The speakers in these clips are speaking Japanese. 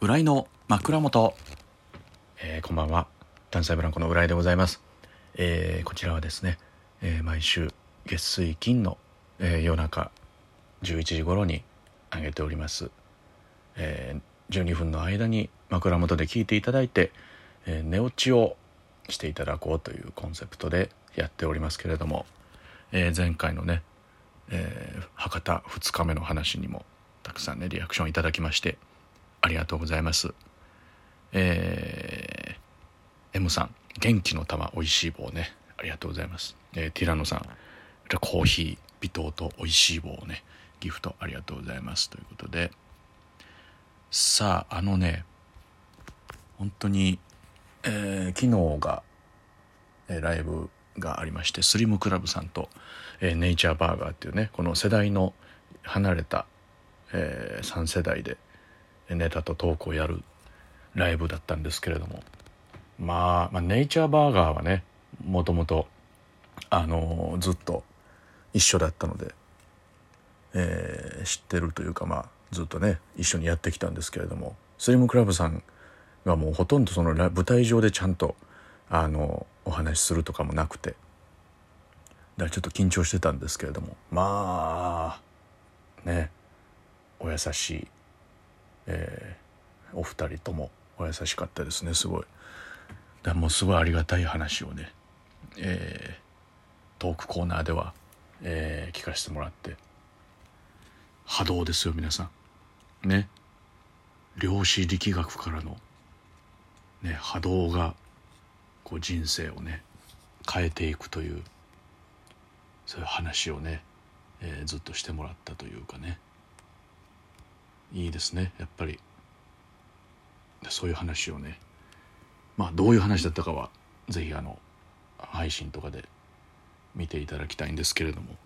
浦井の枕元、えーこんばんは。関西ブランコの浦井でございます、えーこちらはですね、えー毎週月水金の、え夜中11時頃に上げております、え12分の間に枕元で聞いていただいて、え寝落ちをしていただこうというコンセプトでやっておりますけれども、え前回のね、え博多2日目の話にもたくさんねリアクションいただきましてありがとうございます。えー M さん元気の玉おいしい棒ね。ありがとうございます、えーティラノさんコーヒー微糖とおいしい棒ね。ギフトありがとうございます。ということで。さああのね本当に、えー昨日が、えーライブがありましてスリムクラブさんと、えーネイチャーバーガーっていうねこの世代の離れた、え3世代でネタとトークをやるライブだったんですけれども、まあ、まあネイチャーバーガーはねもともとあのずっと一緒だったので、えー知ってるというかまあずっとね一緒にやってきたんですけれどもスリムクラブさんがもうほとんどその舞台上でちゃんとあのお話しするとかもなくてだからちょっと緊張してたんですけれどもまあねお優しい、えーお二人ともお優しかったですねすごい。だからもうすごいありがたい話をね、えートークコーナーでは、えー聞かせてもらって波動ですよ皆さん。ね。量子力学からの、ね、波動がこう人生をね変えていくというそういう話をね、えーずっとしてもらったというかね。いいですねやっぱり。そういう話をね。まあどういう話だったかはぜひあの配信とかで見ていただきたいんですけれども。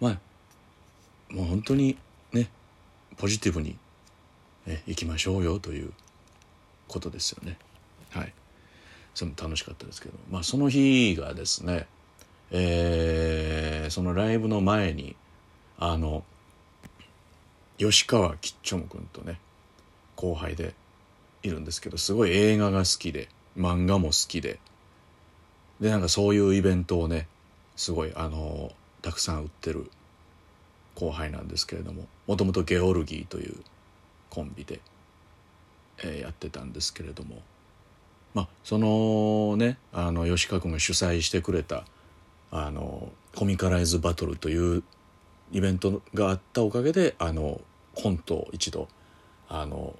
まあもう本当にねポジティブに、ね、いきましょうよということですよね。はい。それも楽しかったですけど。まあその日がですねえーそのライブの前にあの吉川吉チョム君とね後輩でいるんですけどすごい映画が好きで漫画も好きででなんかそういうイベントをねすごいあのたくさん売ってる後輩なんですけれどももともとゲオルギーというコンビで、えーやってたんですけれどもまあそのねあの吉川君が主催してくれたあのコミカライズバトルというイベントがあったおかげであのコントを一度あの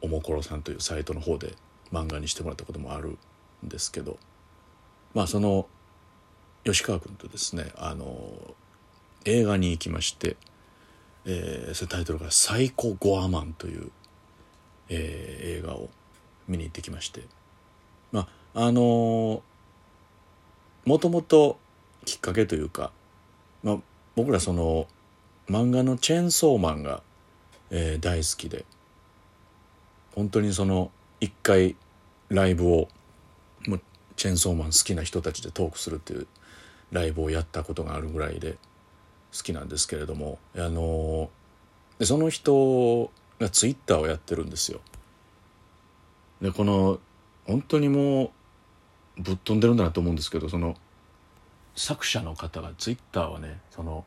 おもころさんというサイトの方で漫画にしてもらったこともあるんですけどまあその吉川君とですねあの映画に行きまして、えーそのタイトルが「サイコ・ゴアマン」という、えー映画を見に行ってきましてまああのもともときっかけというか、まあ、僕らその漫画の「チェーンソーマンが」えー大好きで本当にその一回ライブをもうチェーンソーマン好きな人たちでトークするっていうライブをやったことがあるぐらいで好きなんですけれどもあのでその人がツイッターをやってるんですよ。でこの本当にもうぶっ飛んでるんだなと思うんですけどその作者の方がツイッターはねその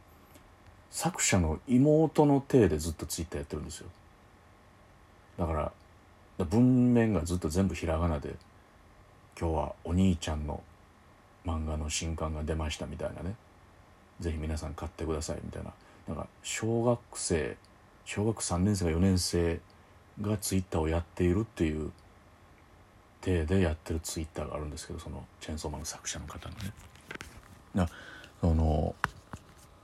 作者の妹の体でずっとツイッターやってるんですよ。だから文面がずっと全部ひらがなで「今日はお兄ちゃんの漫画の新刊が出ました」みたいなね。ぜひ皆さん買ってくださいみたいな。なんか小学生小学3年生か4年生がツイッターをやっているっていう体でやってるツイッターがあるんですけどそのチェーンソーマンの作者の方のね。なその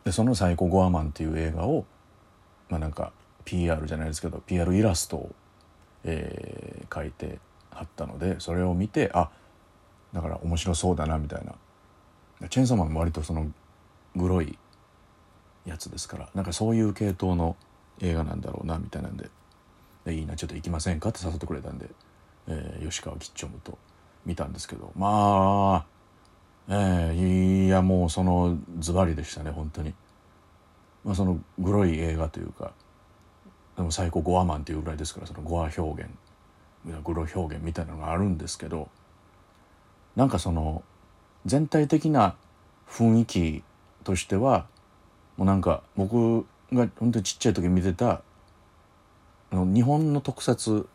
でその「サイコ・ゴアマン」っていう映画をまあなんか PR じゃないですけど PR イラストを、えー描いてあったのでそれを見てあだから面白そうだなみたいな。チェンソーマンも割とそのグロいやつですからなんかそういう系統の映画なんだろうなみたいなんででいいなちょっと行きませんかって誘ってくれたんで、えー吉川吉チョムと見たんですけどまあええいやもうそのズバリでしたね本当に、まあ、そのグロい映画というかでも最高ゴアマンっていうぐらいですからそのゴア表現グロ表現みたいなのがあるんですけどなんかその全体的な雰囲気としてはもうなんか僕が本当にちっちゃい時見てた日本の特撮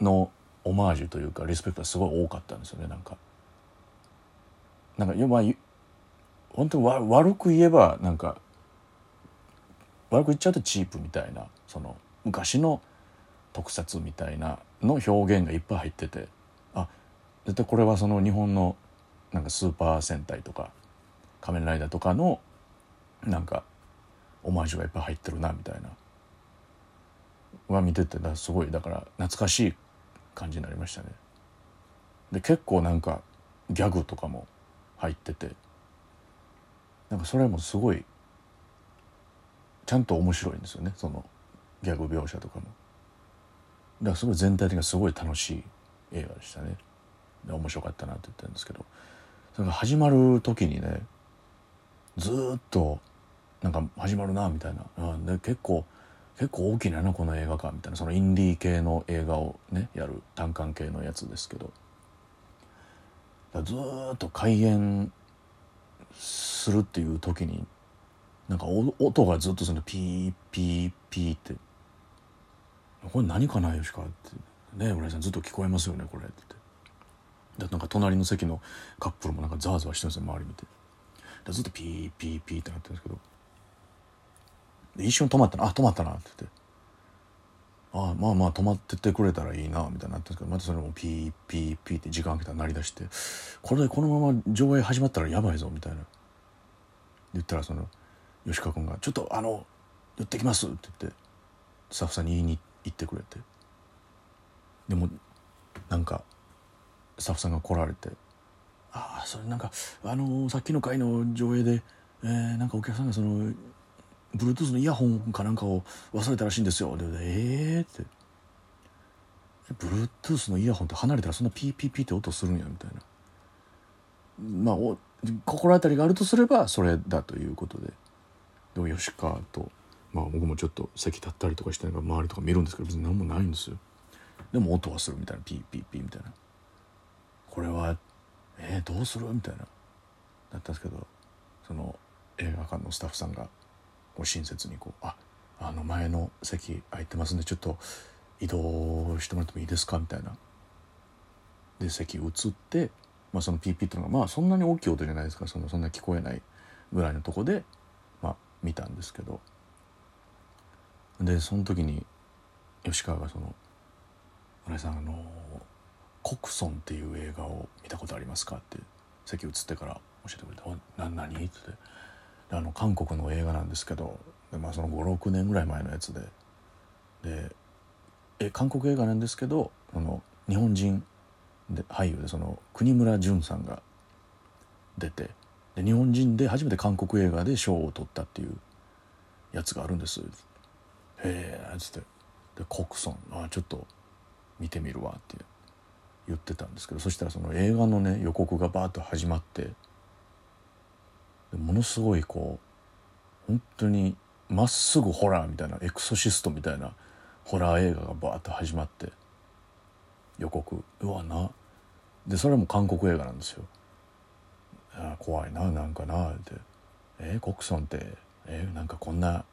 のオマージュというかリスペクトがすごい多かったんですよねなんか。なんかまあ本当に悪く言えばなんか悪く言っちゃうとチープみたいなその昔の特撮みたいなの表現がいっぱい入っててあ絶対これはその日本のなんかスーパー戦隊とか仮面ライダーとかのなんかオマージュがいっぱい入ってるなみたいなは見ててだすごいだから懐かしい感じになりましたね。で結構なんかギャグとかも入ってて。なんかそれもすごいちゃんと面白いんですよね。そのギャグ描写とかも。だからすごい全体的にすごい楽しい映画でしたね。面白かったなって言ってるんですけど。それが始まる時にねずっとなんか始まるなみたいな。うんで結構結構大きななこの映画かみたいな。そのインディー系の映画をねやる単館系のやつですけど。ずっと開演するっていう時になんか音がずっとそのピーピーピーって「これ何かなよしか」って「ね村井さんずっと聞こえますよねこれ」って言って。なんか隣の席のカップルもなんかザワザワしてるんですよ周り見て。ずっとピーピーピーってなってるんですけど。一瞬止まったなあ止まったなって言って。あまあまあ止まっててくれたらいいなみたいになってるんですけどまたそれもピーピーピーって時間空けたら鳴り出してこれでこのまま上映始まったらやばいぞみたいな。言ったらその吉川君が「ちょっとあの寄ってきます」って言ってスタッフさんに言いに行ってくれて。でもなんかスタッフさんが来られて「ああそれなんかあのさっきの回の上映で、えー、なんかお客さんがその Bluetooth のイヤホンかなんかを忘れたらしいんですよ」で「ええー」って。Bluetooth のイヤホンって離れたらそんなピーピーピーって音するんやみたいな。まあお心当たりがあるとすればそれだということで。でも吉川と。まあ僕もちょっと席立ったりとかして周りとか見るんですけど別に何もないんですよ。でも音はするみたいな。ピーピーピーみたいな。これはえー、どうするみたいな。だったんですけどその映画館のスタッフさんがこう親切にこう「ああの前の席空いてますんでちょっと移動してもらってもいいですか?」みたいな。で席移って、まあ、そのピーピーっていうのがまあそんなに大きい音じゃないですかそのそんな聞こえないぐらいのとこで、まあ、見たんですけどでその時に吉川がその「村井さんあのコクソンっていう映画を見たことありますか?」って席移ってから教えてくれて「な何?」って言ってあの韓国の映画なんですけど、まあ、その56年ぐらい前のやつで。でえ韓国映画なんですけどその日本人で俳優でその国村淳さんが出てで日本人で初めて韓国映画で賞を取ったっていうやつがあるんです。へえっつって。でコクソン。あちょっと見てみるわって言ってたんですけどそしたらその映画のね予告がバーッと始まってものすごいこう本当にまっすぐホラーみたいなエクソシストみたいなホラー映画がバーッと始まって予告。うわな。でそれも韓国映画なんですよ。あ怖いななんかなって。えー、コクソンってえー、なんかこんな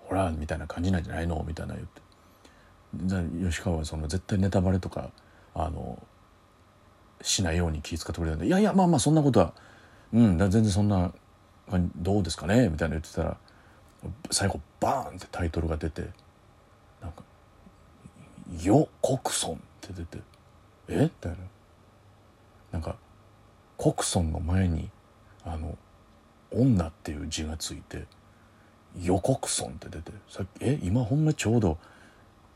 ホラーみたいな感じなんじゃないの？みたいな言って。吉川はその絶対ネタバレとかあのしないように気遣ってくれたんで「いやいやまあまあそんなことはうん全然そんなどうですかね?」みたいな言ってたら最後バーンってタイトルが出てなんか「よコクソン」って出て「え？みたいな。なんかコクソンの前にあの「女」っていう字がついて「よコクソン」って出てさっきえ？今ほんまちょうど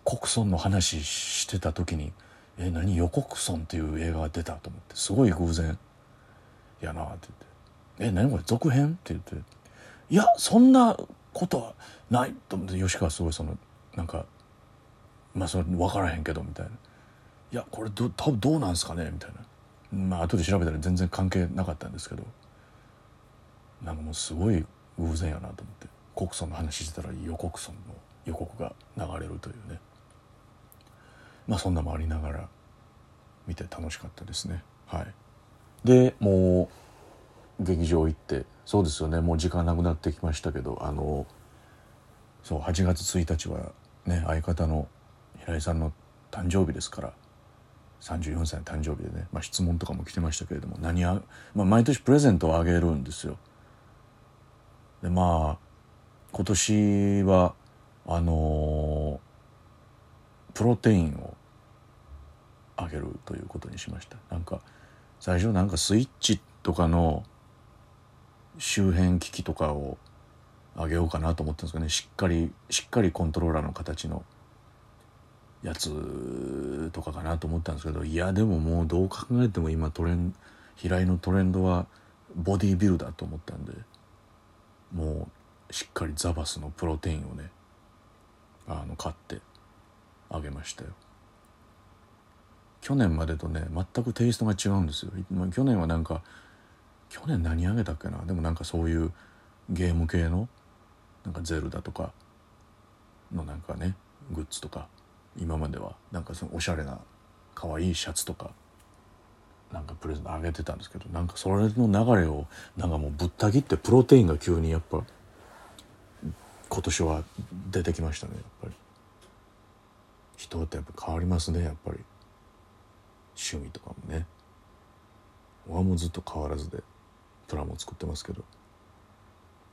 コクソンの話してた時に「え何？予告ソン」っていう映画が出たと思ってすごい偶然やなって言って「え何これ？続編?」って言って「いやそんなことはない」と思って吉川すごいそのなんかまあそれ分からへんけどみたいな「いやこれど多分どうなんすかね?」みたいな。まあ後で調べたら全然関係なかったんですけど。なんかもうすごい偶然やなと思って。告訴の話してたら予告訴の予告が流れるというね。まあそんなもありながら見て楽しかったですね。はい。でもう劇場行ってそうですよねもう時間なくなってきましたけどあのそう8月1日はね相方の平井さんの誕生日ですから34歳の誕生日でね、まあ、質問とかも来てましたけれども何あ、まあ、毎年プレゼントをあげるんですよ。でまあ今年はあのー、プロテインをあげるということにしましたなんか最初なんかスイッチとかの周辺機器とかをあげようかなと思ったんですけどね。しっかりしっかりコントローラーの形のやつとかかなと思ったんですけど。いやでももうどう考えても今トレン平井のトレンドはボディービルダーと思ったんで。もうしっかりザバスのプロテインをねあの買ってあげましたよ。去年までとね全くテイストが違うんですよ。去年はなんか去年何あげたっけな？でもなんかそういうゲーム系のなんかゼルダとかのなんかねグッズとか今まではなんかそのおしゃれな可愛いシャツとかなんかプレゼントあげてたんですけどなんかそれの流れをなんかもうぶった切ってプロテインが急にやっぱ今年は出てきましたねやっぱり。人ってやっぱ変わりますねやっぱり。趣味とかもね。俺もずっと変わらずで。プラモ作ってますけど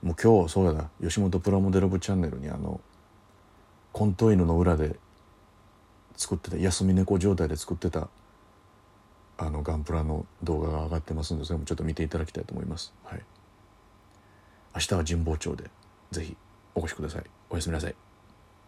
もう今日そうやな吉本プラモデル部チャンネルにあのコント犬の裏で作ってた休み猫状態で作ってたあのガンプラの動画が上がってますんでそれもちょっと見ていただきたいと思います。はい、明日は神保町でぜひお越しください。おやすみなさい。